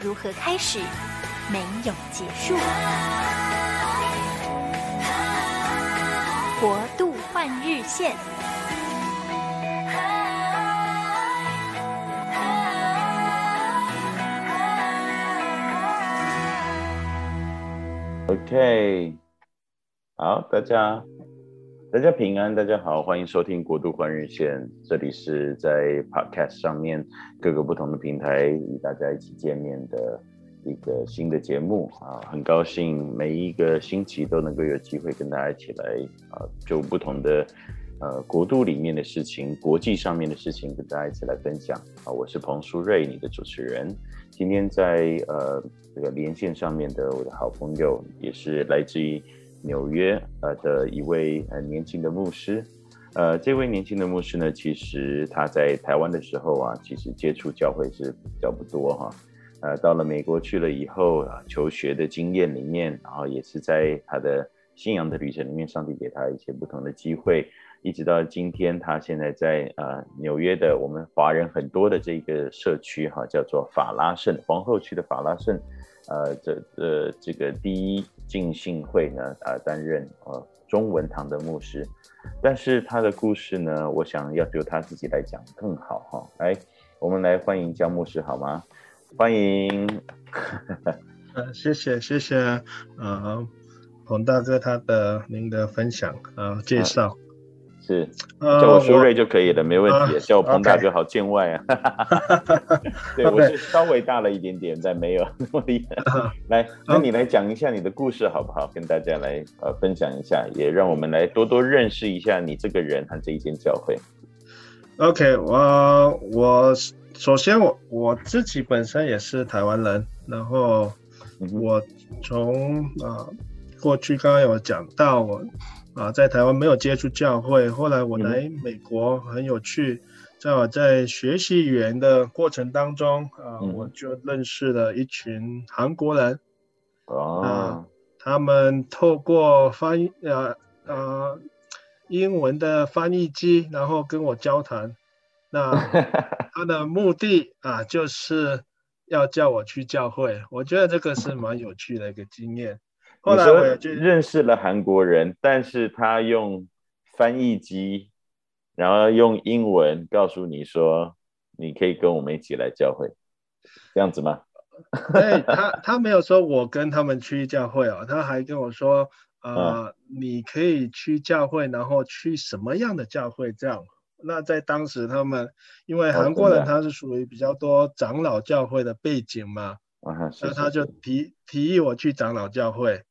如何开始，没有结束。国度换日线。OK，好，大家，大家平安，大家好，欢迎收听国度换日线。这里是在 Podcast 上面各个不同的平台与大家一起见面的一个新的节目啊，很高兴每一个星期都能够有机会跟大家一起来啊，就不同的呃国度里面的事情、国际上面的事情跟大家一起来分享啊。我是彭书瑞，你的主持人。今天在呃这个连线上面的我的好朋友，也是来自于纽约呃的一位呃年轻的牧师，呃这位年轻的牧师呢，其实他在台湾的时候啊，其实接触教会是比较不多哈，呃到了美国去了以后啊，求学的经验里面，然后也是在他的信仰的旅程里面，上帝给他一些不同的机会。一直到今天，他现在在呃纽约的我们华人很多的这个社区哈，叫做法拉盛皇后区的法拉盛，呃这呃这个第一浸信会呢啊、呃、担任呃中文堂的牧师，但是他的故事呢，我想要由他自己来讲更好哈。来，我们来欢迎江牧师好吗？欢迎，呃谢谢谢谢呃彭大哥他的您的分享呃介绍。是叫我苏瑞就可以了，uh, 没问题。Uh, 叫我彭大哥好见外啊。对，我是稍微大了一点点，但没有那么厉害。Uh, 来，那你来讲一下你的故事好不好？跟大家来呃分享一下，也让我们来多多认识一下你这个人和这一间教会。OK，我我首先我我自己本身也是台湾人，然后我从啊、呃、过去刚刚有讲到我。啊，在台湾没有接触教会，后来我来美国很有趣，在我在学习语言的过程当中啊，我就认识了一群韩国人。哦、啊，他们透过翻译呃呃英文的翻译机，然后跟我交谈。那 他的目的啊，就是要叫我去教会。我觉得这个是蛮有趣的一个经验。后来我就认识了韩国人，但是他用翻译机，然后用英文告诉你说，你可以跟我们一起来教会，这样子吗？对，他他没有说我跟他们去教会哦，他还跟我说，呃，嗯、你可以去教会，然后去什么样的教会这样？那在当时他们，因为韩国人他是属于比较多长老教会的背景嘛，那、嗯、他就提提议我去长老教会。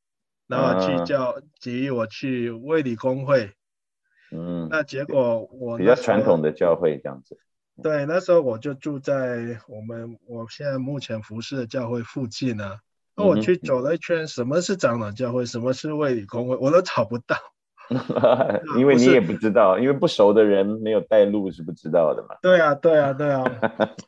然后去叫提议我去卫理公会，嗯，那结果我比较传统的教会这样子。对，那时候我就住在我们我现在目前服侍的教会附近呢。那我去走了一圈，什么是长老教会，什么是卫理公会，我都找不到。因为你也不知道，因为不熟的人没有带路是不知道的嘛。对啊，对啊，对啊。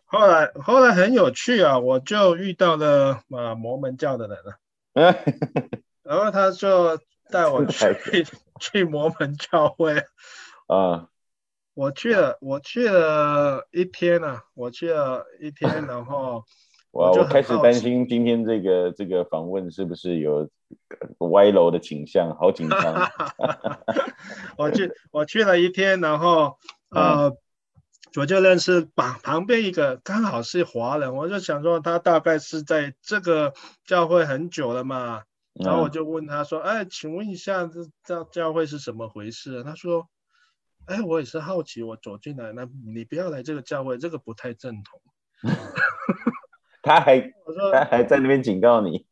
后来后来很有趣啊，我就遇到了啊摩门教的人了。然后他就带我去 去摩门教会，啊，我去了，我去了一天啊，我去了一天，然后 我我开始担心今天这个这个访问是不是有歪楼的倾向，好紧张。我去我去了一天，然后呃，我就认识旁旁边一个刚好是华人，我就想说他大概是在这个教会很久了嘛。然后我就问他说：“哎，请问一下，这教教会是什么回事？”他说：“哎，我也是好奇，我走进来，那你不要来这个教会，这个不太正统。”他还我说他还在那边警告你。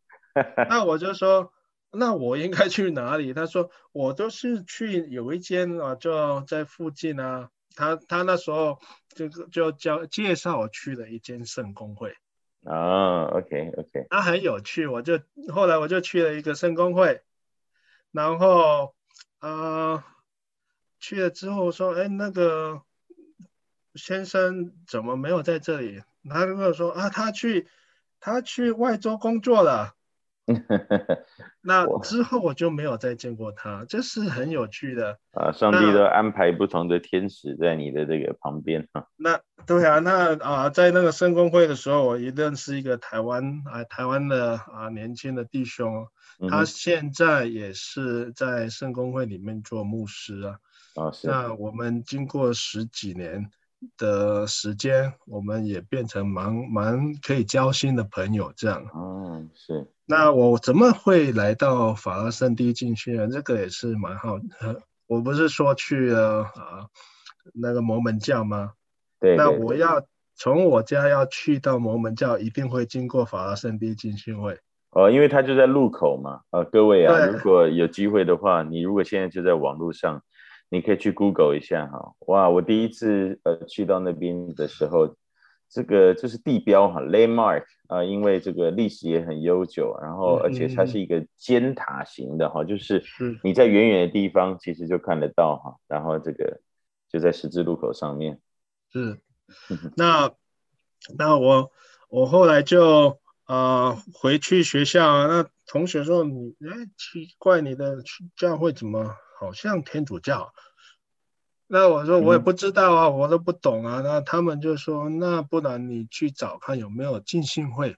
那我就说：“那我应该去哪里？”他说：“我都是去有一间啊，就在附近啊。他”他他那时候就就叫介绍我去了一间圣公会。啊，OK OK，那很有趣，我就后来我就去了一个圣公会，然后呃去了之后说，哎，那个先生怎么没有在这里？他跟我说啊，他去他去外州工作了。那之后我就没有再见过他，这是很有趣的啊！上帝都安排不同的天使在你的这个旁边哈。那对啊，那啊，在那个圣公会的时候，我一认识一个台湾啊，台湾的啊年轻的弟兄，他现在也是在圣公会里面做牧师啊。啊，是。那我们经过十几年的时间，我们也变成蛮蛮可以交心的朋友，这样。嗯，是。那我怎么会来到法拉圣地进去呢？这个也是蛮好的。我不是说去了啊那个摩门教吗？对，对，对。那我要从我家要去到摩门教，一定会经过法拉盛地浸信会。哦，因为它就在路口嘛。呃，各位啊，如果有机会的话，你如果现在就在网络上，你可以去 Google 一下哈。哇，我第一次呃去到那边的时候。这个就是地标哈，landmark 啊，因为这个历史也很悠久，然后而且它是一个尖塔型的哈，就是你在远远的地方其实就看得到哈，然后这个就在十字路口上面。是，那那我我后来就呃回去学校，那同学说你哎奇怪，你的教会怎么好像天主教？那我说我也不知道啊，嗯、我都不懂啊。那他们就说，那不然你去找看有没有浸信会。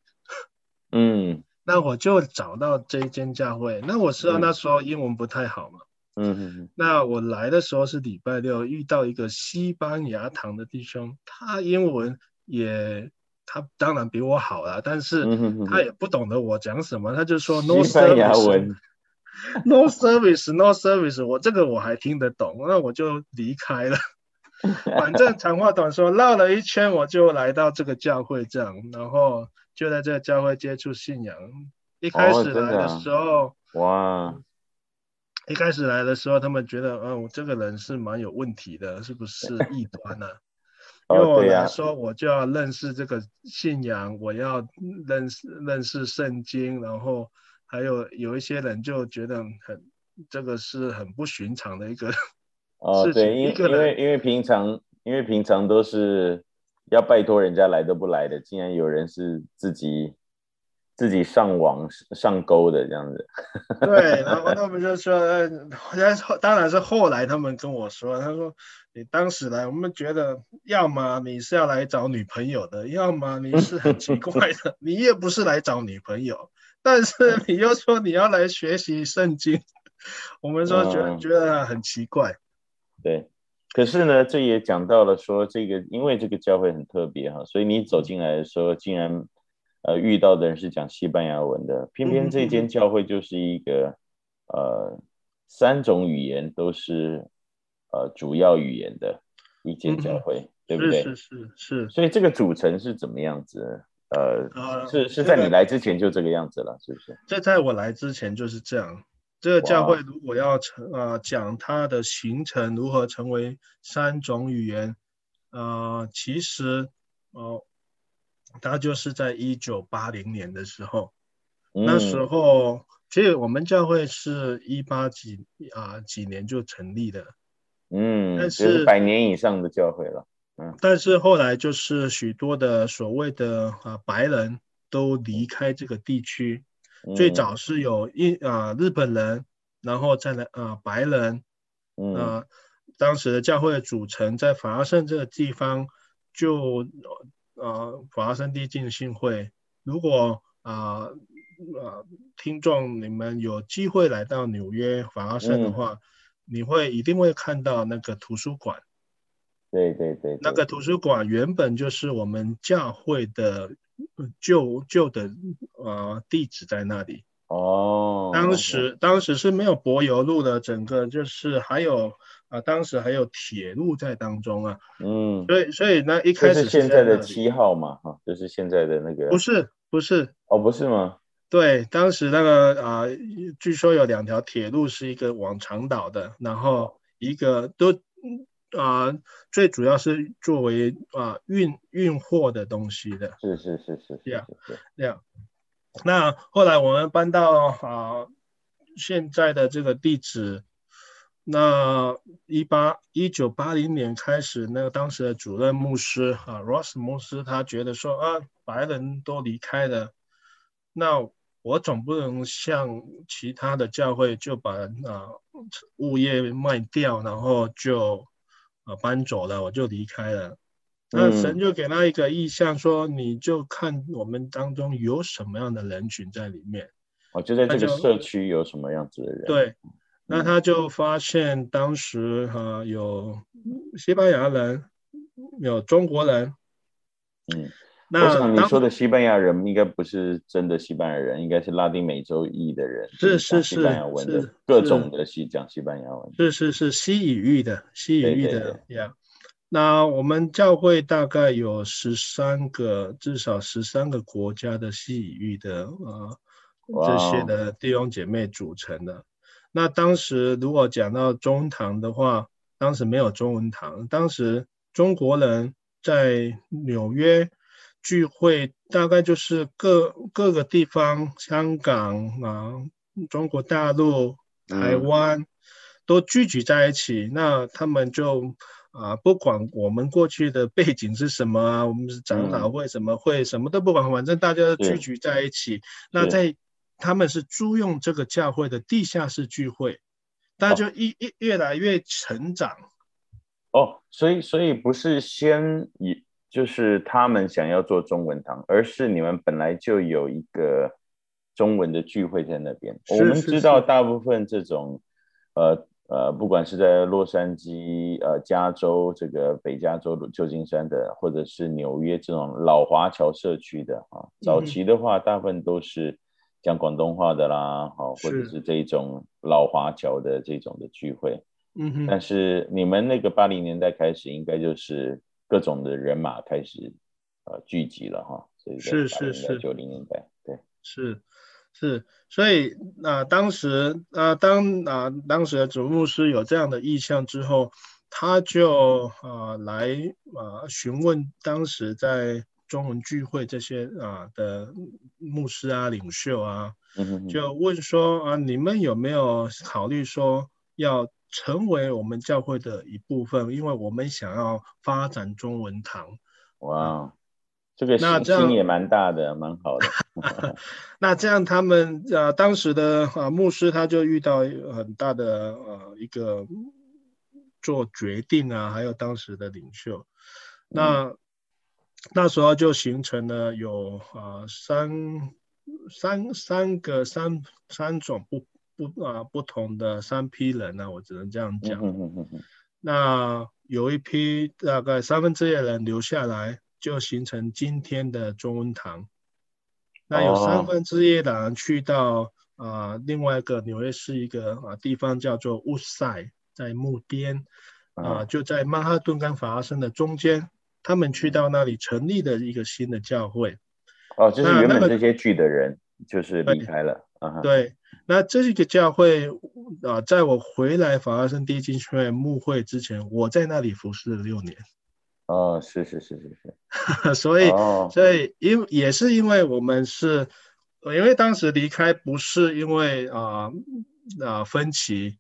嗯，那我就找到这一间教会。那我知道那时候英文不太好嘛。嗯嗯。那我来的时候是礼拜六，遇到一个西班牙堂的弟兄，他英文也他当然比我好了，但是他也不懂得我讲什么，他就说 no 西班牙文。No service, no service，我这个我还听得懂，那我就离开了。反正长话短说，绕了一圈，我就来到这个教会这样，然后就在这个教会接触信仰。一开始来的时候，哦、哇，一开始来的时候，他们觉得，嗯、呃，我这个人是蛮有问题的，是不是 异端呢、啊？因为我来说，我就要认识这个信仰，我要认识认识圣经，然后。还有有一些人就觉得很，这个是很不寻常的一个 哦，对，因为因为因为平常因为平常都是要拜托人家来都不来的，竟然有人是自己自己上网上钩的这样子。对，然后他们就说，当然是后来他们跟我说，他说你当时来，我们觉得要么你是要来找女朋友的，要么你是很奇怪的，你也不是来找女朋友。但是你又说你要来学习圣经，我们说觉得、嗯、觉得很奇怪。对，可是呢，这也讲到了说这个，因为这个教会很特别哈，所以你走进来的时候，竟然呃遇到的人是讲西班牙文的，偏偏这间教会就是一个、嗯、呃三种语言都是呃主要语言的一间教会，嗯、对不对？是是是是。所以这个组成是怎么样子？呃，是是在你来之前就这个样子了，是不是？这在我来之前就是这样。这个教会如果要成呃讲它的形成如何成为三种语言，呃，其实呃，它就是在一九八零年的时候，嗯、那时候其实我们教会是一八几啊、呃、几年就成立的，嗯，但是、百年以上的教会了。嗯。但是后来就是许多的所谓的啊白人都离开这个地区，嗯、最早是有一啊日本人，然后再来啊白人，嗯、啊当时的教会的组成在法拉盛这个地方就啊法拉盛地浸信会，如果啊啊听众你们有机会来到纽约法拉盛的话，嗯、你会一定会看到那个图书馆。对对对，那个图书馆原本就是我们教会的旧旧的呃地址在那里。哦，当时当时是没有柏油路的，整个就是还有啊、呃，当时还有铁路在当中啊。嗯，所以所以那一开始是现在的七号嘛，哈，就是现在的那个。不是不是哦，不是吗？对，当时那个啊、呃，据说有两条铁路是一个往长岛的，然后一个都。啊、呃，最主要是作为啊、呃、运运货的东西的。是是是是这样这样。那后来我们搬到啊、呃、现在的这个地址。那一八一九八零年开始，那个当时的主任牧师啊，Ross 牧师，他觉得说啊，白人都离开了，那我总不能像其他的教会就把啊物业卖掉，然后就啊搬走了，我就离开了。那神就给他一个意向，说你就看我们当中有什么样的人群在里面。哦，就在这个社区有什么样子的人？对。那他就发现，当时哈、啊、有西班牙人，有中国人。嗯，那我想你说的西班牙人应该不是真的西班牙人，应该是拉丁美洲裔的人，是是是，西班牙文的各种的西讲西班牙文，是是是西语域的西语域的呀。那我们教会大概有十三个，至少十三个国家的西语域的呃这些的弟兄姐妹组成的。那当时如果讲到中文堂的话，当时没有中文堂。当时中国人在纽约聚会，大概就是各各个地方，香港啊、中国大陆、台湾都聚集在一起。嗯、那他们就啊，不管我们过去的背景是什么啊，我们是长老会什么会，什么都不管，反正大家都聚集在一起。那在他们是租用这个教会的地下室聚会，大家就一一越来越成长。哦，所以所以不是先以就是他们想要做中文堂，而是你们本来就有一个中文的聚会在那边。是是是，我们知道大部分这种呃呃，不管是在洛杉矶、呃加州这个北加州旧金山的，或者是纽约这种老华侨社区的啊，早期的话大部分都是。讲广东话的啦，好，或者是这种老华侨的这种的聚会，嗯哼。但是你们那个八零年代开始，应该就是各种的人马开始呃聚集了哈，所以是是是九零年代，对，是是，所以那、呃、当时啊、呃，当啊、呃、当时的主牧师有这样的意向之后，他就啊、呃、来啊、呃、询问当时在。中文聚会这些啊的牧师啊领袖啊，就问说啊，你们有没有考虑说要成为我们教会的一部分？因为我们想要发展中文堂。哇，这个心也蛮大的，蛮好的。那这样他们啊，当时的啊牧师他就遇到很大的呃一个做决定啊，还有当时的领袖，那。嗯那时候就形成了有啊三三三个三三种不不啊不同的三批人呢、啊，我只能这样讲。那有一批大概三分之一的人留下来，就形成今天的中文堂。那有三分之一的人去到啊另外一个纽约市一个啊地方叫做乌塞，在木边啊就在曼哈顿跟法拉盛的中间。他们去到那里成立的一个新的教会，哦，就是原本这些聚的人就是离开了，啊、那个，对，那这是一个教会啊，在我回来法拉盛第一经学院牧会之前，我在那里服侍了六年。哦，是是是是是，所以、哦、所以因也是因为我们是，因为当时离开不是因为啊啊分歧，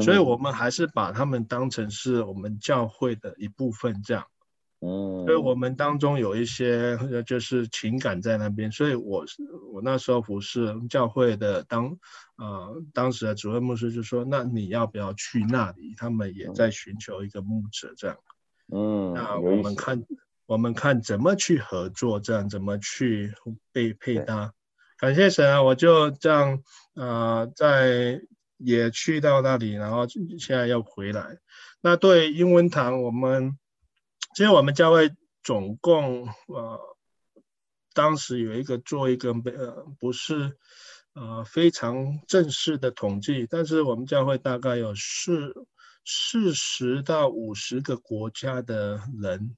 所以我们还是把他们当成是我们教会的一部分这样。嗯，所以我们当中有一些就是情感在那边，所以我我那时候服侍教会的当呃当时的主任牧师就说，那你要不要去那里？他们也在寻求一个牧者这样。嗯，那我们看我们看怎么去合作，这样怎么去被配搭。感谢神啊，我就这样呃在也去到那里，然后现在要回来。那对英文堂我们。其实我们教会总共呃，当时有一个做一个呃不是呃非常正式的统计，但是我们教会大概有四四十到五十个国家的人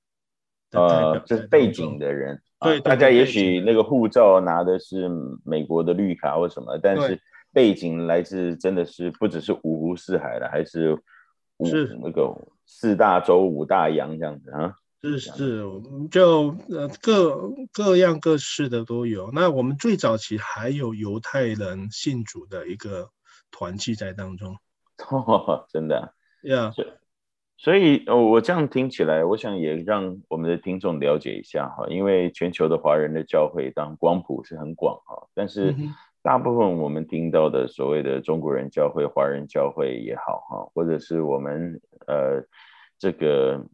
呃，就是背景的人。对，大家也许那个护照拿的是美国的绿卡或什么，但是背景来自真的是不只是五湖四海的，还是五是那个。四大洲五大洋这样子啊。是是，就呃各各样各式的都有。那我们最早期还有犹太人信主的一个团契在当中。哦，真的呀。Yeah. 所以，我这样听起来，我想也让我们的听众了解一下哈，因为全球的华人的教会当光谱是很广哈，但是大部分我们听到的所谓的中国人教会、华人教会也好哈，或者是我们呃这个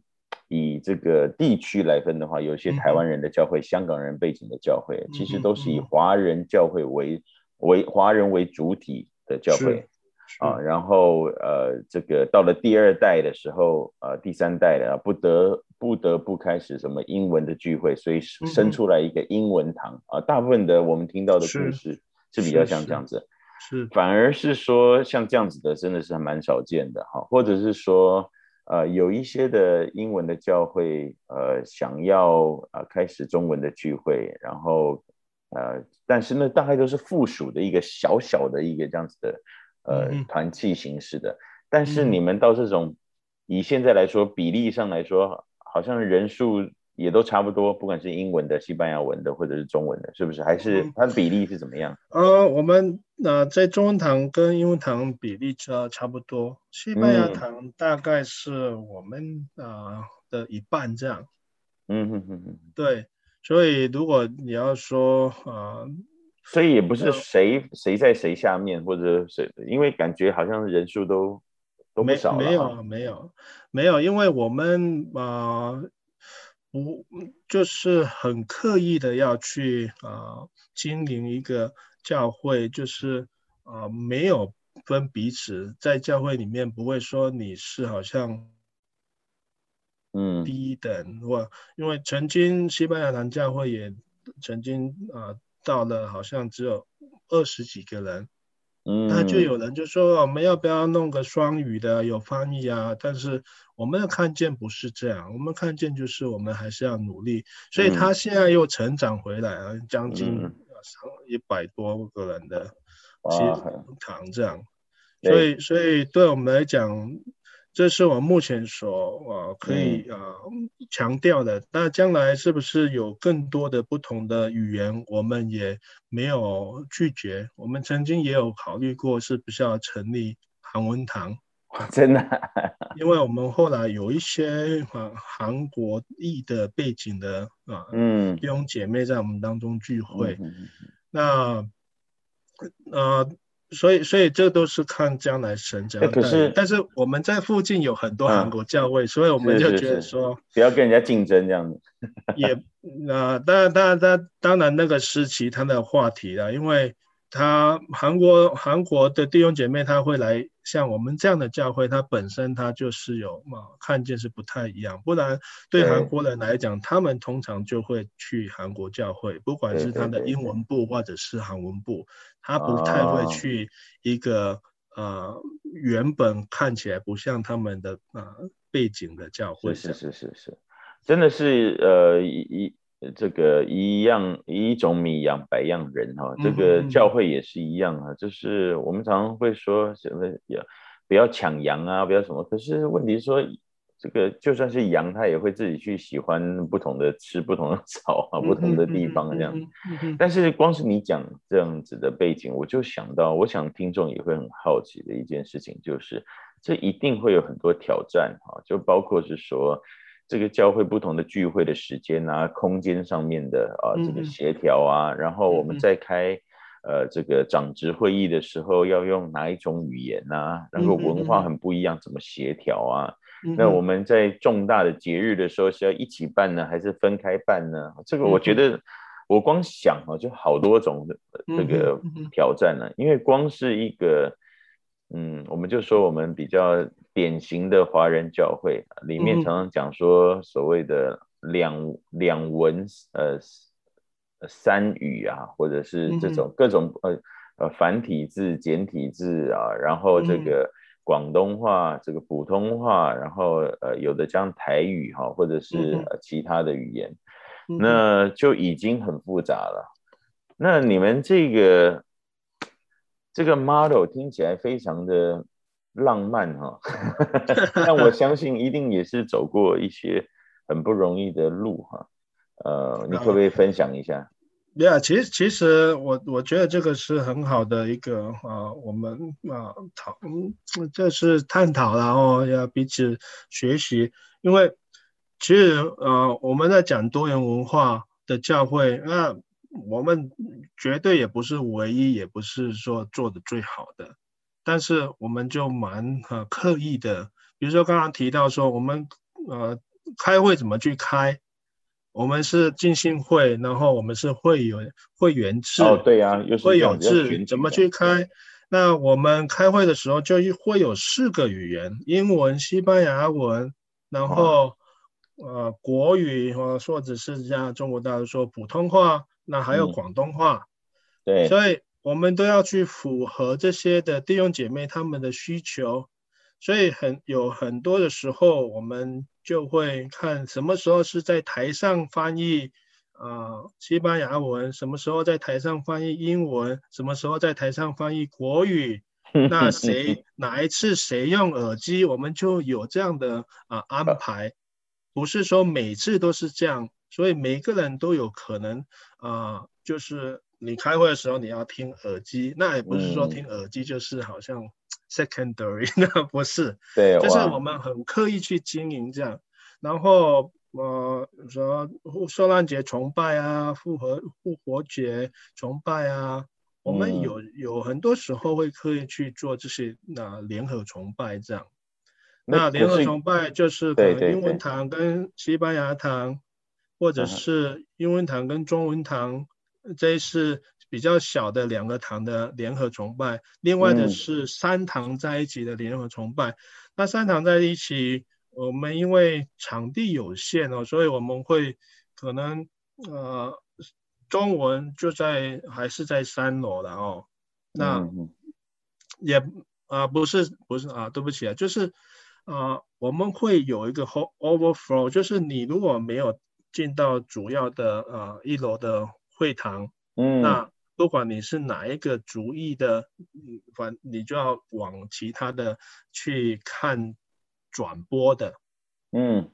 以这个地区来分的话，有些台湾人的教会、香港人背景的教会，其实都是以华人教会为为华人为主体的教会。啊，然后呃，这个到了第二代的时候，呃，第三代的不得不得不开始什么英文的聚会，所以生出来一个英文堂啊。大部分的我们听到的故事是，比较像这样子，是，反而是说像这样子的真的是还蛮少见的哈，或者是说呃有一些的英文的教会呃想要呃开始中文的聚会，然后呃但是呢大概都是附属的一个小小的一个这样子的。呃，团契形式的，但是你们到这种，嗯、以现在来说，比例上来说，好像人数也都差不多，不管是英文的、西班牙文的，或者是中文的，是不是？还是它的比例是怎么样？呃，我们呃在中文堂跟英文堂比例差差不多，西班牙堂大概是我们呃的一半这样。嗯哼哼哼，对，所以如果你要说呃。所以也不是谁谁在谁下面，或者谁，因为感觉好像人数都都没少了。没有没有没有，因为我们啊不就是很刻意的要去啊经营一个教会，就是啊没有分彼此，在教会里面不会说你是好像嗯低等或，因为曾经西班牙堂教会也曾经啊。到了好像只有二十几个人，嗯，那就有人就说我们要不要弄个双语的有翻译啊？但是我们看见不是这样，我们看见就是我们还是要努力，所以他现在又成长回来了，将近一百多个人的堂这样，所以所以对我们来讲。这是我目前所啊可以啊强调的。那将来是不是有更多的不同的语言，我们也没有拒绝。我们曾经也有考虑过，是不是要成立韩文堂？真的，因为我们后来有一些啊韩国裔的背景的啊嗯弟兄姐妹在我们当中聚会，那呃。所以，所以这都是看将来神怎样带。可是，但是我们在附近有很多韩国教会，嗯、所以我们就觉得说，不要跟人家竞争这样子。也，那、呃、当然，当然，当当然，那个是其他的话题了，因为。他韩国韩国的弟兄姐妹，他会来像我们这样的教会，他本身他就是有嘛看见是不太一样，不然对韩国人来讲，他们通常就会去韩国教会，不管是他的英文部或者是韩文部，他不太会去一个呃原本看起来不像他们的呃背景的教会。是是是是，真的是呃一。这个一样一种米养百样人哈，这个教会也是一样啊，就是我们常常会说什么要不要抢羊啊，不要什么，可是问题是说，这个就算是羊，它也会自己去喜欢不同的吃不同的草啊，不同的地方这样。但是光是你讲这样子的背景，我就想到，我想听众也会很好奇的一件事情，就是这一定会有很多挑战哈，就包括是说。这个教会不同的聚会的时间啊，空间上面的啊，这个协调啊，嗯、然后我们在开、嗯、呃这个长执会议的时候要用哪一种语言啊？然后文化很不一样，怎么协调啊？嗯、那我们在重大的节日的时候是要一起办呢，还是分开办呢？这个我觉得我光想啊，就好多种的这个挑战呢，因为光是一个。嗯，我们就说我们比较典型的华人教会里面，常常讲说所谓的两两文呃三语啊，或者是这种各种呃呃繁体字、简体字啊，然后这个广东话、这个普通话，然后呃有的讲台语哈，或者是其他的语言，那就已经很复杂了。那你们这个。这个 model 听起来非常的浪漫哈，但我相信一定也是走过一些很不容易的路哈。呃，你可不可以分享一下？对啊，其实其实我我觉得这个是很好的一个啊、我们啊讨，这、是探讨，然后要彼此学习。因为其实呃，我们在讲多元文化的教会，那我们绝对也不是唯一，也不是说做的最好的。但是我们就蛮呃刻意的，比如说刚刚提到说，我们呃开会怎么去开？我们是进信会，然后我们是会员会员制。哦，对呀、啊，会员制怎么去开？那我们开会的时候就会有四个语言：英文、西班牙文，然后、哦、呃国语或或者是像中国大陆说普通话，那还有广东话。嗯、对，所以。我们都要去符合这些的弟兄姐妹他们的需求，所以很有很多的时候，我们就会看什么时候是在台上翻译啊、呃、西班牙文，什么时候在台上翻译英文，什么时候在台上翻译国语。那谁哪一次谁用耳机，我们就有这样的啊、呃、安排，不是说每次都是这样，所以每个人都有可能啊、呃，就是。你开会的时候你要听耳机，那也不是说听耳机就是好像 secondary，、嗯、那不是，对，就是我们很刻意去经营这样。然后呃说受难节崇拜啊，复活复活节崇拜啊，我们有有很多时候会刻意去做这些那联合崇拜这样。那联合崇拜就是可能英文堂跟西班牙堂，或者是英文堂跟中文堂。这是比较小的两个堂的联合崇拜，另外的是三堂在一起的联合崇拜。嗯、那三堂在一起，我们因为场地有限哦，所以我们会可能呃中文就在还是在三楼的哦。那、嗯、也啊、呃、不是不是啊，对不起啊，就是啊、呃、我们会有一个 overflow，就是你如果没有进到主要的呃一楼的。会堂，嗯，那不管你是哪一个主义的，嗯，反你就要往其他的去看转播的，嗯，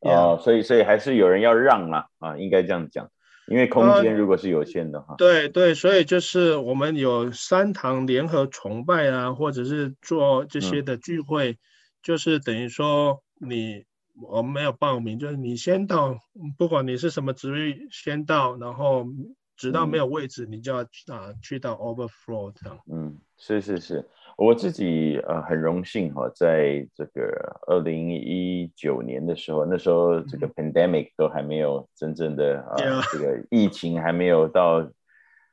哦，所以所以还是有人要让嘛，啊，应该这样讲，因为空间如果是有限的话，呃，对对，所以就是我们有三堂联合崇拜啊，或者是做这些的聚会，嗯，就是等于说你。我们没有报名，就是你先到，不管你是什么职位，先到，然后直到没有位置，嗯、你就要啊去到 overflow 这样。嗯，是是是，我自己呃很荣幸哈，在这个二零一九年的时候，那时候这个 pandemic 都还没有真正的啊、这个疫情还没有到。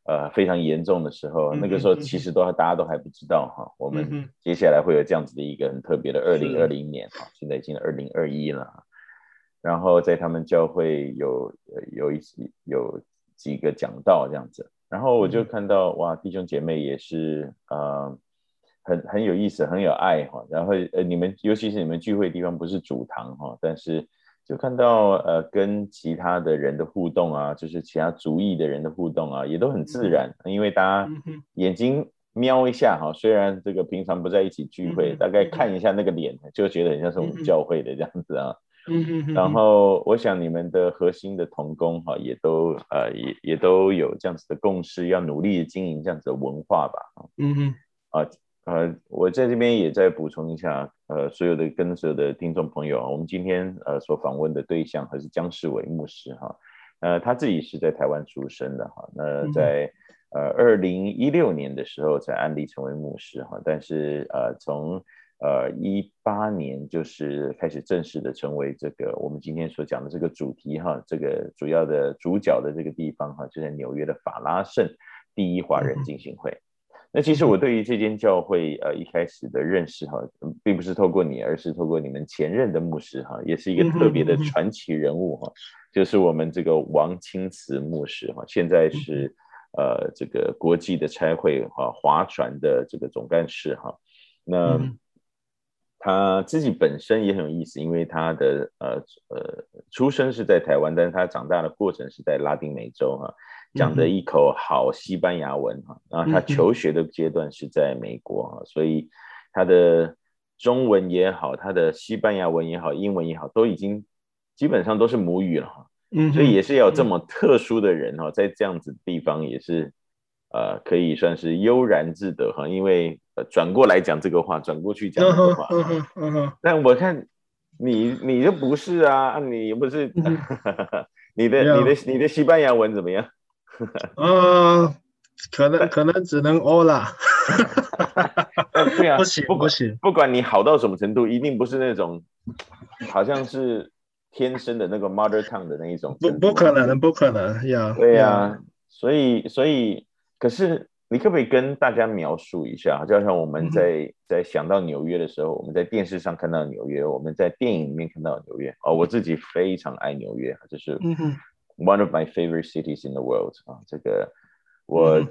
呃，非常严重的时候，嗯、那个时候其实都大家都还不知道哈、嗯，我们接下来会有这样子的一个很特别的二零二零年哈，现在已经二零二一了，然后在他们教会有有一有几个讲道这样子，然后我就看到、嗯、哇，弟兄姐妹也是呃很很有意思，很有爱哈，然后呃你们尤其是你们聚会的地方不是主堂哈，但是。就看到呃，跟其他的人的互动啊，就是其他族裔的人的互动啊，也都很自然，嗯、因为大家眼睛瞄一下哈，虽然这个平常不在一起聚会，嗯、大概看一下那个脸，就觉得很像是我们教会的这样子啊。嗯、然后我想你们的核心的同工哈，也都呃也也都有这样子的共识，要努力的经营这样子的文化吧。嗯哼，啊。呃，我在这边也再补充一下，呃，所有的跟着的听众朋友啊，我们今天呃所访问的对象还是姜世伟牧师哈，呃，他自己是在台湾出生的哈，那在呃二零一六年的时候才安利成为牧师哈，但是呃从呃一八年就是开始正式的成为这个我们今天所讲的这个主题哈，这个主要的主角的这个地方哈，就在纽约的法拉盛第一华人进行会。那其实我对于这间教会，呃，一开始的认识哈，并不是透过你，而是透过你们前任的牧师哈，也是一个特别的传奇人物哈，就是我们这个王清慈牧师哈，现在是呃这个国际的差会哈划船的这个总干事哈，那他自己本身也很有意思，因为他的呃呃出生是在台湾，但是他长大的过程是在拉丁美洲哈。讲的一口好西班牙文哈，然后他求学的阶段是在美国啊，所以他的中文也好，他的西班牙文也好，英文也好，都已经基本上都是母语了哈。嗯，所以也是要有这么特殊的人哈，在这样子的地方也是，呃，可以算是悠然自得哈，因为呃转过来讲这个话，转过去讲这个话。嗯哼，嗯哼。但我看你你就不是啊，你不是，你的你的你的西班牙文怎么样？嗯，可能可能只能欧啦。对啊，不行不行，不管你好到什么程度，一定不是那种好像是。天生的那个 mother tongue 的那一种，不不可能，不可能呀。对呀、啊，所以所以，可是你可不可以跟大家描述一下？就像我们在、嗯、在想到纽约的时候，我们在电视上看到纽约，我们在电影里面看到纽约。哦，我自己非常爱纽约，就是 one of my favorite cities in the world 啊。这个我、嗯、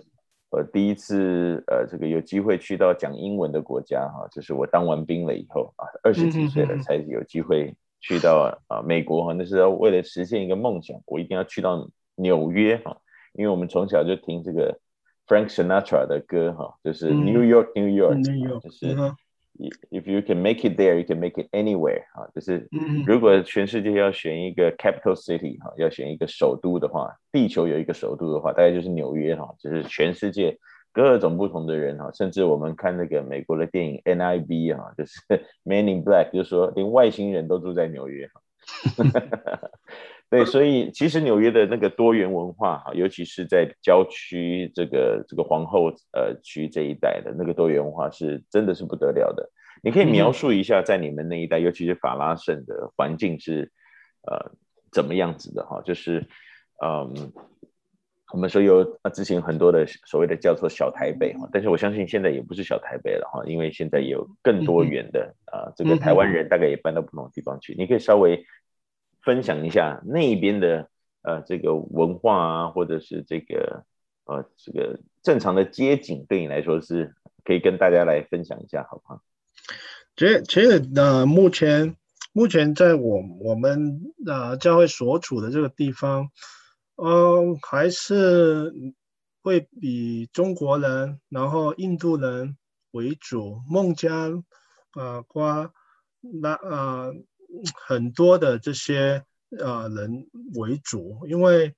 我第一次呃，这个有机会去到讲英文的国家哈，就是我当完兵了以后啊，二十几岁了才有机会。去到啊美国哈，那是要为了实现一个梦想，我一定要去到纽约哈，因为我们从小就听这个 Frank Sinatra 的歌哈，就是 New York New York，就是 If you can make it there, you can make it anywhere 啊，就是如果全世界要选一个 capital city 哈，要选一个首都的话，地球有一个首都的话，大概就是纽约哈，就是全世界。各种不同的人哈，甚至我们看那个美国的电影 NIB 哈，就是 Man in Black，就是说连外星人都住在纽约哈。对，所以其实纽约的那个多元文化哈，尤其是在郊区这个这个皇后呃区这一带的那个多元文化是真的是不得了的。你可以描述一下在你们那一带，尤其是法拉盛的环境是呃怎么样子的哈？就是嗯。我们说有啊，之前很多的所谓的叫做小台北哈，但是我相信现在也不是小台北了哈，因为现在有更多元的啊，这个台湾人大概也搬到不同的地方去。你可以稍微分享一下那边的呃这个文化啊，或者是这个呃这个正常的街景，对你来说是可以跟大家来分享一下，好不好？其实其实呃，目前目前在我我们呃教会所处的这个地方。嗯，还是会以中国人，然后印度人为主，孟加啊瓜那啊很多的这些呃人为主，因为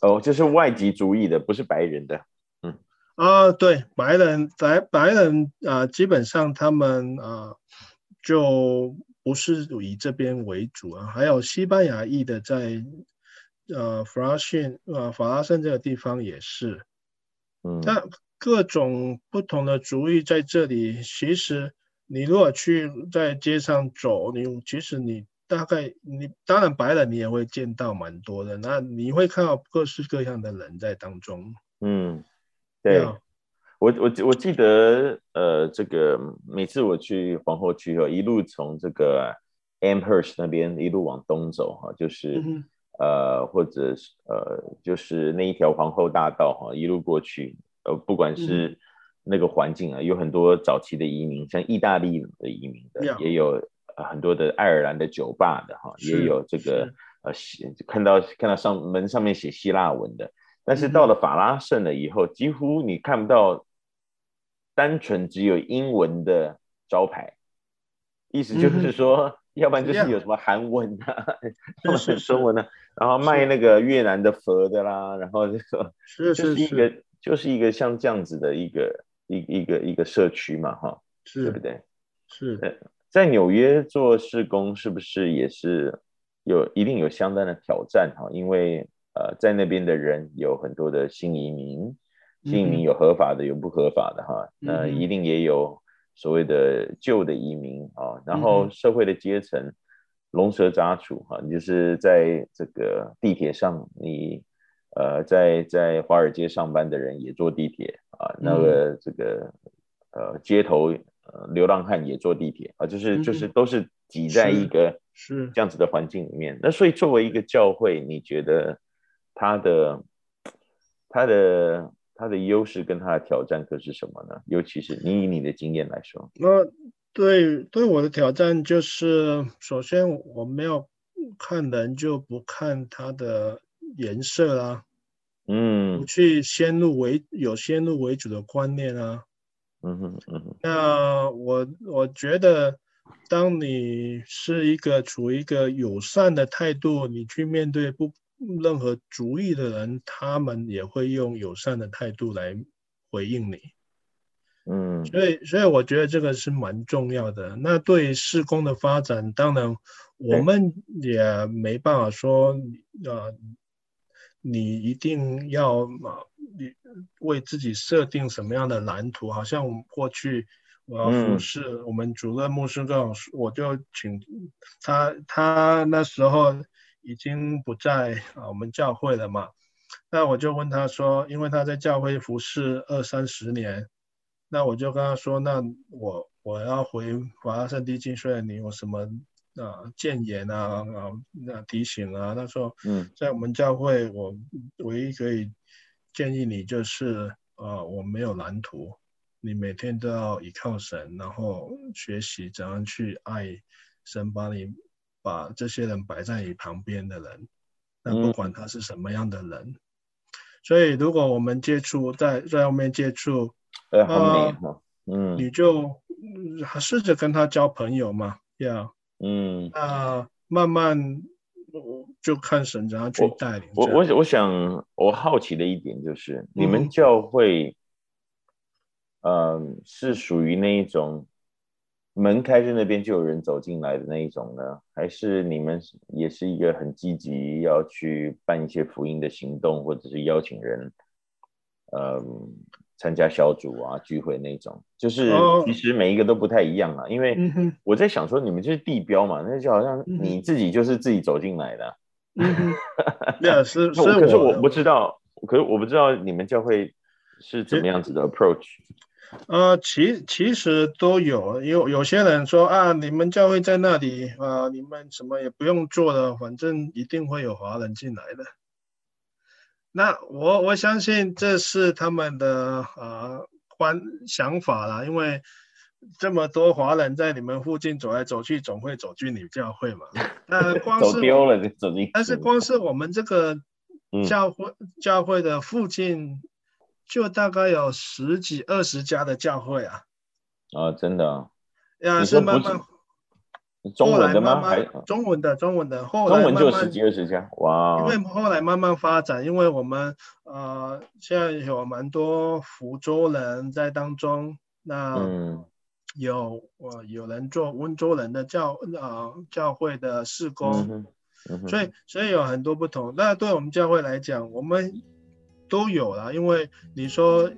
哦，这是外籍主义的，不是白人的，嗯啊，对，白人白白人啊，基本上他们啊就不是以这边为主啊，还有西班牙裔的在。呃，法拉逊，呃，法拉盛这个地方也是，嗯，但各种不同的族裔在这里，其实你如果去在街上走，你其实你大概你当然白了，你也会见到蛮多的，那你会看到各式各样的人在当中。嗯，对，对我我我记得，呃，这个每次我去皇后区哦，一路从这个 Amherst 那边一路往东走哈，就是。嗯呃，或者是呃，就是那一条皇后大道哈，一路过去，呃，不管是那个环境啊，有很多早期的移民，像意大利的移民的，也有很多的爱尔兰的酒吧的哈，也有这个呃，看到看到上门上面写希腊文的，但是到了法拉盛了以后，几乎你看不到单纯只有英文的招牌，意思就是说。要不然就是有什么韩文啊，要么是中文啊，然后卖那个越南的佛的啦，然后这个是是一个就是一个像这样子的一个一一个一个社区嘛，哈，是对不对？是。在纽约做施工是不是也是有一定有相当的挑战哈？因为呃，在那边的人有很多的新移民，新移民有合法的有不合法的哈，那一定也有。所谓的旧的移民啊，然后社会的阶层龙蛇杂处哈，你就是在这个地铁上，你呃在在华尔街上班的人也坐地铁啊，那个这个呃街头呃流浪汉也坐地铁啊，就是就是都是挤在一个是这样子的环境里面。那所以作为一个教会，你觉得他的他的？他的优势跟他的挑战可是什么呢？尤其是你以你的经验来说，那对对我的挑战就是，首先我没有看人就不看他的颜色啦，嗯，不去先入为有先入为主的观念啊，嗯哼嗯哼。那我我觉得，当你是一个处于一个友善的态度，你去面对不任何主意的人，他们也会用友善的态度来回应你。嗯，所以所以我觉得这个是蛮重要的。那对于事工的发展，当然我们也没办法说，呃，你一定要嘛，你为自己设定什么样的蓝图？好像我们过去我要服侍我们主任牧师这种，我就请他，他那时候已经不在啊我们教会了嘛。那我就问他说，因为他在教会服侍二三十年。那我就跟他说，那我我要回华盛顿地竞选，你有什么啊谏言啊啊那提醒啊？他说，嗯，在我们教会，我唯一可以建议你就是，啊，我没有蓝图，你每天都要依靠神，然后学习怎样去爱神，把你把这些人摆在你旁边的人，那不管他是什么样的人，嗯、所以如果我们接触在在外面接触。呃，嗯，你就还试着跟他交朋友嘛，呀、yeah，嗯，那慢慢就看神怎样去带领。我我我想我好奇的一点就是，嗯、你们教会，呃，是属于那一种门开在那边就有人走进来的那一种呢，还是你们也是一个很积极要去办一些福音的行动，或者是邀请人，呃。参加小组啊聚会那种，就是其实每一个都不太一样啊。因为我在想说，你们就是地标嘛，那就好像你自己就是自己走进来的。对，是是。可是我不知道，可是我不知道你们教会是怎么样子的 approach。呃，其其实都有，有有些人说啊，你们教会在那里啊，你们什么也不用做了，反正一定会有华人进来的。那我我相信这是他们的呃观想法啦，因为这么多华人在你们附近走来走去，总会走进你教会嘛。那，光是走丢了就走进。但是光是我们这个教会、嗯、教会的附近，就大概有十几二十家的教会啊。啊，真的啊。呀，是慢慢。中文的吗？慢慢中文的，中文的。后来慢慢中文就十几二十家，哇！因为后来慢慢发展，因为我们呃现在有蛮多福州人在当中，那有我、嗯呃、有人做温州人的教呃教会的事工，嗯嗯、所以所以有很多不同。那对我们教会来讲，我们都有了，因为你说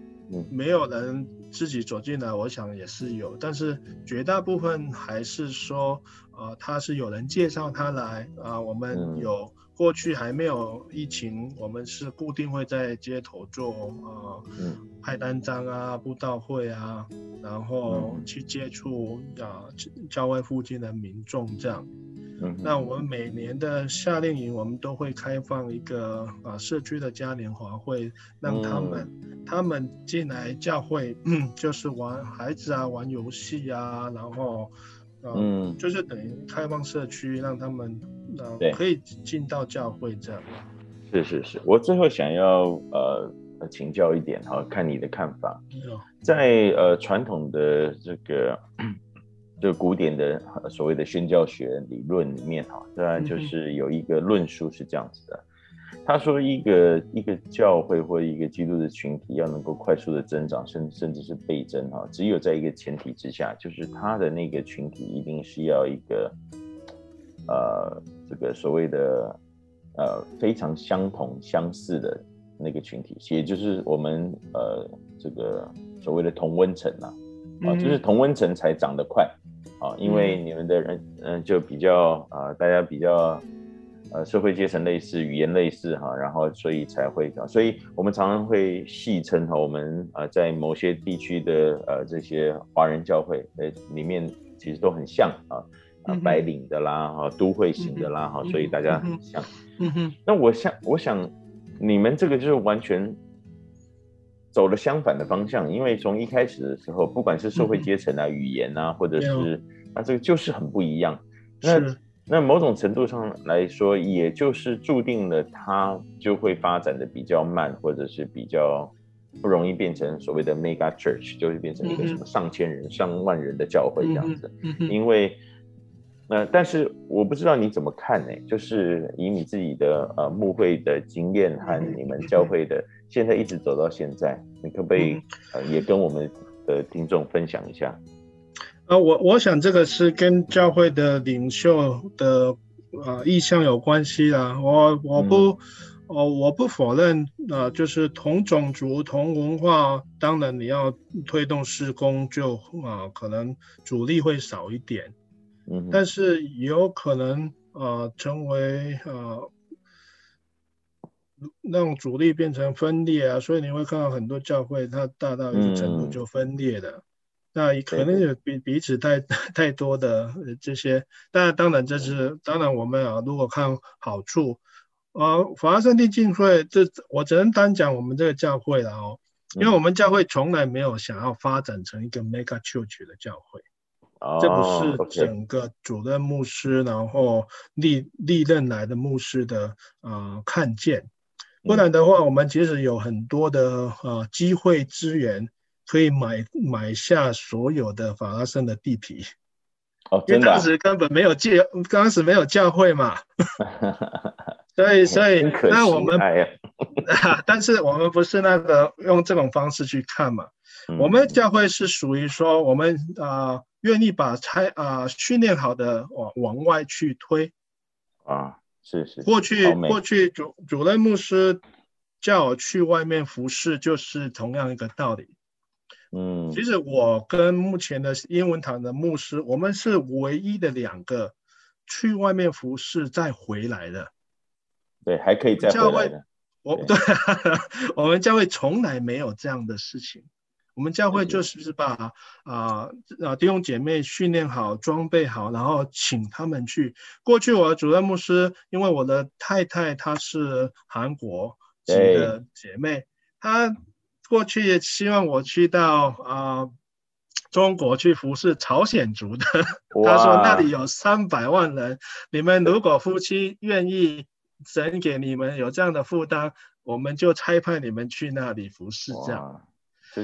没有人。自己走进来，我想也是有，但是绝大部分还是说，呃，他是有人介绍他来啊、呃。我们有过去还没有疫情，我们是固定会在街头做呃，派单张啊、布道会啊，然后去接触啊、呃、教会附近的民众这样。那我们每年的夏令营，我们都会开放一个啊、呃、社区的嘉年华会，让他们、嗯、他们进来教会，就是玩孩子啊，玩游戏啊，然后、呃、嗯，就是等于开放社区，让他们呃可以进到教会这样。是是是，我最后想要呃请教一点哈，看你的看法，嗯、在呃传统的这个。就古典的所谓的宣教学理论里面哈，当然就是有一个论述是这样子的，他说一个一个教会或一个基督的群体要能够快速的增长，甚甚至是倍增哈，只有在一个前提之下，就是他的那个群体一定是要一个呃这个所谓的呃非常相同相似的那个群体，也就是我们呃这个所谓的同温层呐啊，就是同温层才长得快。啊，因为你们的人，嗯、呃，就比较啊、呃，大家比较，呃，社会阶层类似，语言类似哈，然后所以才会，所以我们常常会戏称哈，我们啊、呃，在某些地区的呃这些华人教会呃里面，其实都很像啊，啊，白领的啦，哈，都会型的啦，哈，所以大家很像。嗯哼。那我想，我想你们这个就是完全。走了相反的方向，因为从一开始的时候，不管是社会阶层啊、嗯、语言啊，或者是啊，这个就是很不一样。那那某种程度上来说，也就是注定了它就会发展的比较慢，或者是比较不容易变成所谓的 mega church，就会变成一个什么上千人、嗯、上万人的教会这样子。因为，呃，但是我不知道你怎么看呢？就是以你自己的呃牧会的经验和你们教会的现在一直走到现在，你可不可以呃也跟我们的听众分享一下？呃，我我想这个是跟教会的领袖的呃意向有关系啦。我我不。嗯哦，我不否认，啊、呃，就是同种族、同文化，当然你要推动施工就，啊，可能阻力会少一点，嗯，但是有可能，呃，成为呃，让主力变成分裂啊，所以你会看到很多教会，它大到一个程度就分裂了，嗯、那可能有彼彼此太 太多的这些，但当然这是，当然我们啊，如果看好处。呃，法拉盛地浸会，这我只能单讲我们这个教会了哦，因为我们教会从来没有想要发展成一个 mega church 的教会，哦、这不是整个主任牧师，然后历历任来的牧师的呃看见，不然的话，我们其实有很多的呃机会资源可以买买下所有的法拉盛的地皮，哦，因为当时根本没有教，当时没有教会嘛。所以，所以，那我们，但是我们不是那个用这种方式去看嘛。嗯、我们教会是属于说，我们啊、呃、愿意把差啊训练好的往往外去推。啊，是是。过去过去主主任牧师叫我去外面服侍，就是同样一个道理。嗯，其实我跟目前的英文堂的牧师，我们是唯一的两个去外面服侍再回来的。对，还可以再回来的。我 对，对我们教会从来没有这样的事情。我们教会就是把啊啊、呃、弟兄姐妹训练好、装备好，然后请他们去。过去我的主任牧师，因为我的太太她是韩国籍的姐妹，她过去也希望我去到啊、呃、中国去服侍朝鲜族的。她说那里有三百万人，你们如果夫妻愿意。神给你们有这样的负担，我们就差派你们去那里服侍，这样。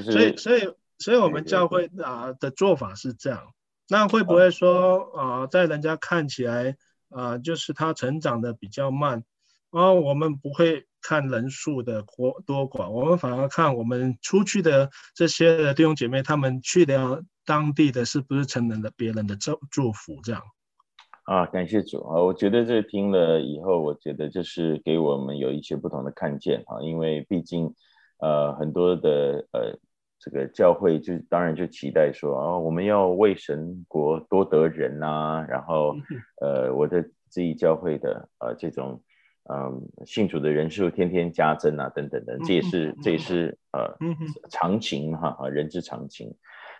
就是、所以，所以，所以我们教会啊的做法是这样。那会不会说啊，在人家看起来啊，就是他成长的比较慢？啊，我们不会看人数的多多寡，我们反而看我们出去的这些的弟兄姐妹，他们去了当地的是不是成人的别人的祝祝福这样。啊，感谢主啊！我觉得这听了以后，我觉得就是给我们有一些不同的看见啊，因为毕竟，呃，很多的呃这个教会就当然就期待说啊，我们要为神国多得人呐、啊，然后呃，我的自己教会的呃这种嗯、呃、信主的人数天天加增啊，等等等，这也是这也是呃常情哈啊，人之常情。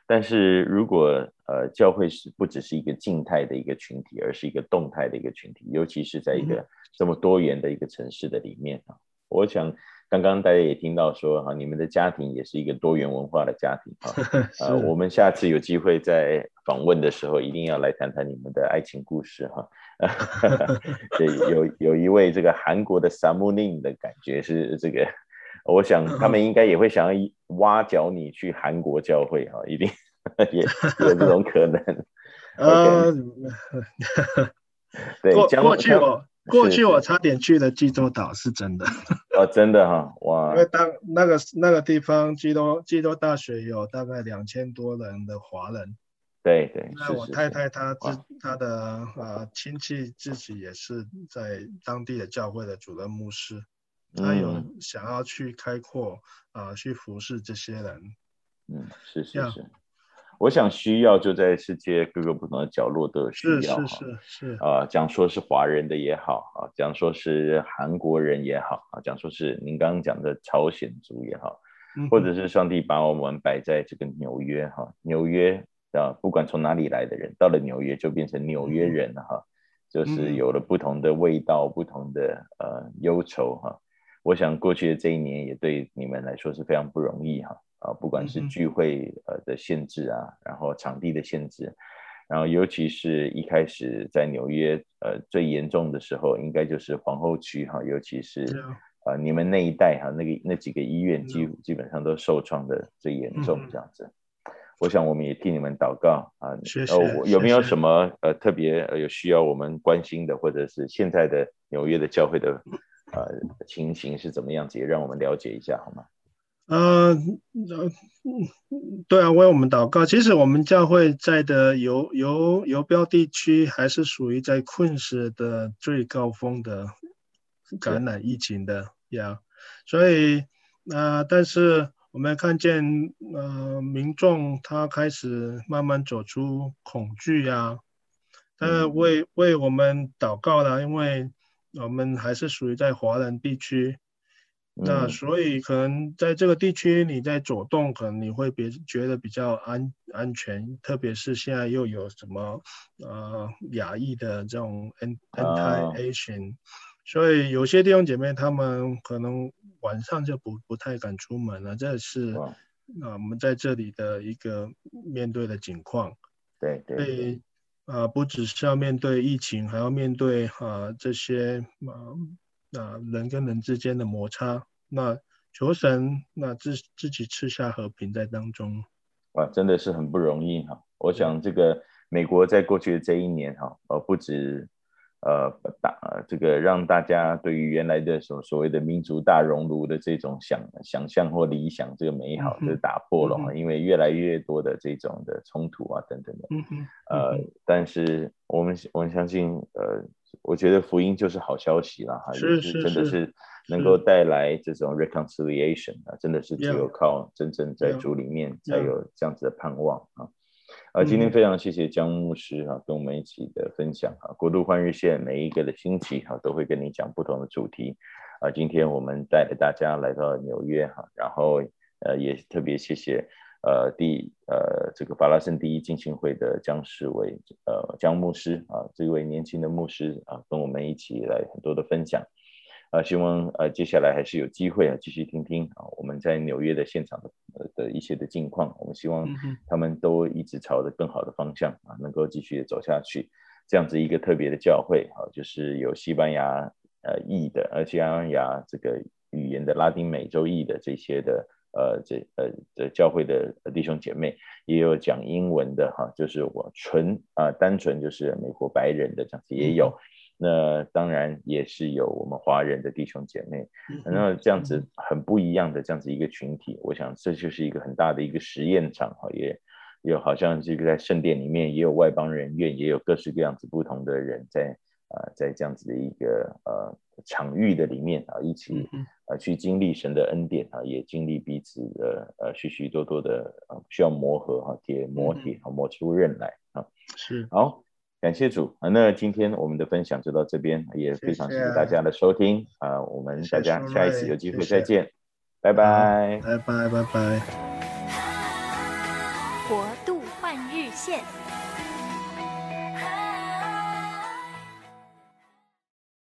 但是如果呃教会是不只是一个静态的一个群体，而是一个动态的一个群体，尤其是在一个这么多元的一个城市的里面啊，我想刚刚大家也听到说哈，你们的家庭也是一个多元文化的家庭啊，呃，我们下次有机会在访问的时候，一定要来谈谈你们的爱情故事哈。对，有有一位这个韩国的 Samuning 的感觉是这个。我想 他们应该也会想要挖角你去韩国教会哈，一定也有这种可能。呃，对，过过去我过去我差点去了济州岛，是真的。哦，真的哈，哇！因为当那个那个地方，济州济州大学有大概两千多人的华人。对对。那我太太她自她的呃亲戚自己也是在当地的教会的主任牧师。他有想要去开阔啊、去服侍这些人。嗯，是是是，yeah. 我想需要就在世界各个不同的角落都有需要哈。是是。啊，讲说是华人的也好啊，讲说是韩国人也好啊，讲说是您刚刚讲的朝鲜族也好，嗯、或者是上帝把我们摆在这个纽约哈，纽约啊，不管从哪里来的人，到了纽约就变成纽约人了哈、嗯，就是有了不同的味道，嗯、不同的呃忧愁哈。我想过去的这一年也对你们来说是非常不容易哈啊，不管是聚会呃的限制啊，然后场地的限制，然后尤其是一开始在纽约呃最严重的时候，应该就是皇后区哈，尤其是啊，你们那一代哈、啊，那个那几个医院基基本上都受创的最严重，这样子。嗯、我想我们也替你们祷告啊。谢谢。哦，有没有什么呃特别有需要我们关心的，或者是现在的纽约的教会的呃情形是怎么样子，也让我们了解一下好吗？呃，对啊，为我们祷告。其实我们教会在的游游游标地区还是属于在昆士的最高峰的感染疫情的呀，所以呃，但是我们看见呃民众他开始慢慢走出恐惧呀，呃，为为我们祷告了，因为我们还是属于在华人地区。那所以可能在这个地区，你在走动，可能你会别觉得比较安安全，特别是现在又有什么呃亚裔的这种 anti-Asian，、uh, 所以有些弟兄姐妹他们可能晚上就不不太敢出门了，这是啊、呃、我们在这里的一个面对的情况。对对，对。啊、呃，不只是要面对疫情，还要面对啊、呃、这些啊。呃那人跟人之间的摩擦，那求神那自自己赐下和平在当中，哇，真的是很不容易哈。我想这个美国在过去的这一年哈，呃，不止呃大这个让大家对于原来的所所谓的民族大熔炉的这种想想象或理想这个美好，就打破了哈，嗯、因为越来越多的这种的冲突啊等等的，嗯嗯、呃，但是我们我们相信呃。我觉得福音就是好消息了哈，是是真的是能够带来这种 reconciliation 啊，真的是只有靠真正在主里面才有这样子的盼望啊。啊，今天非常谢谢江牧师啊，跟我们一起的分享啊，国度换日线每一个的星期哈，都会跟你讲不同的主题啊。今天我们带着大家来到纽约哈，然后呃也特别谢谢。呃，第呃，这个法拉盛第一浸信会的江世伟呃江牧师啊，这位年轻的牧师啊，跟我们一起来很多的分享。啊，希望呃接下来还是有机会啊，继续听听啊，我们在纽约的现场的的一些的近况，我们希望他们都一直朝着更好的方向啊，能够继续走下去，这样子一个特别的教会啊，就是有西班牙呃裔的，而西班牙这个语言的拉丁美洲裔的这些的。呃，这呃这教会的弟兄姐妹也有讲英文的哈，就是我纯啊、呃、单纯就是美国白人的这样子也有，那当然也是有我们华人的弟兄姐妹，那这样子很不一样的这样子一个群体，我想这就是一个很大的一个实验场哈，也有好像这个在圣殿里面也有外邦人院，也有各式各样子不同的人在啊、呃、在这样子的一个呃场域的里面啊一起。啊，去经历神的恩典啊，也经历彼此的呃许许多多的啊需要磨合哈，铁磨铁啊，磨出刃来啊。是，好，感谢主啊。那今天我们的分享就到这边，也非常谢谢大家的收听啊。我们大家下一次有机会再见，拜拜，拜拜，拜拜。国度换日线。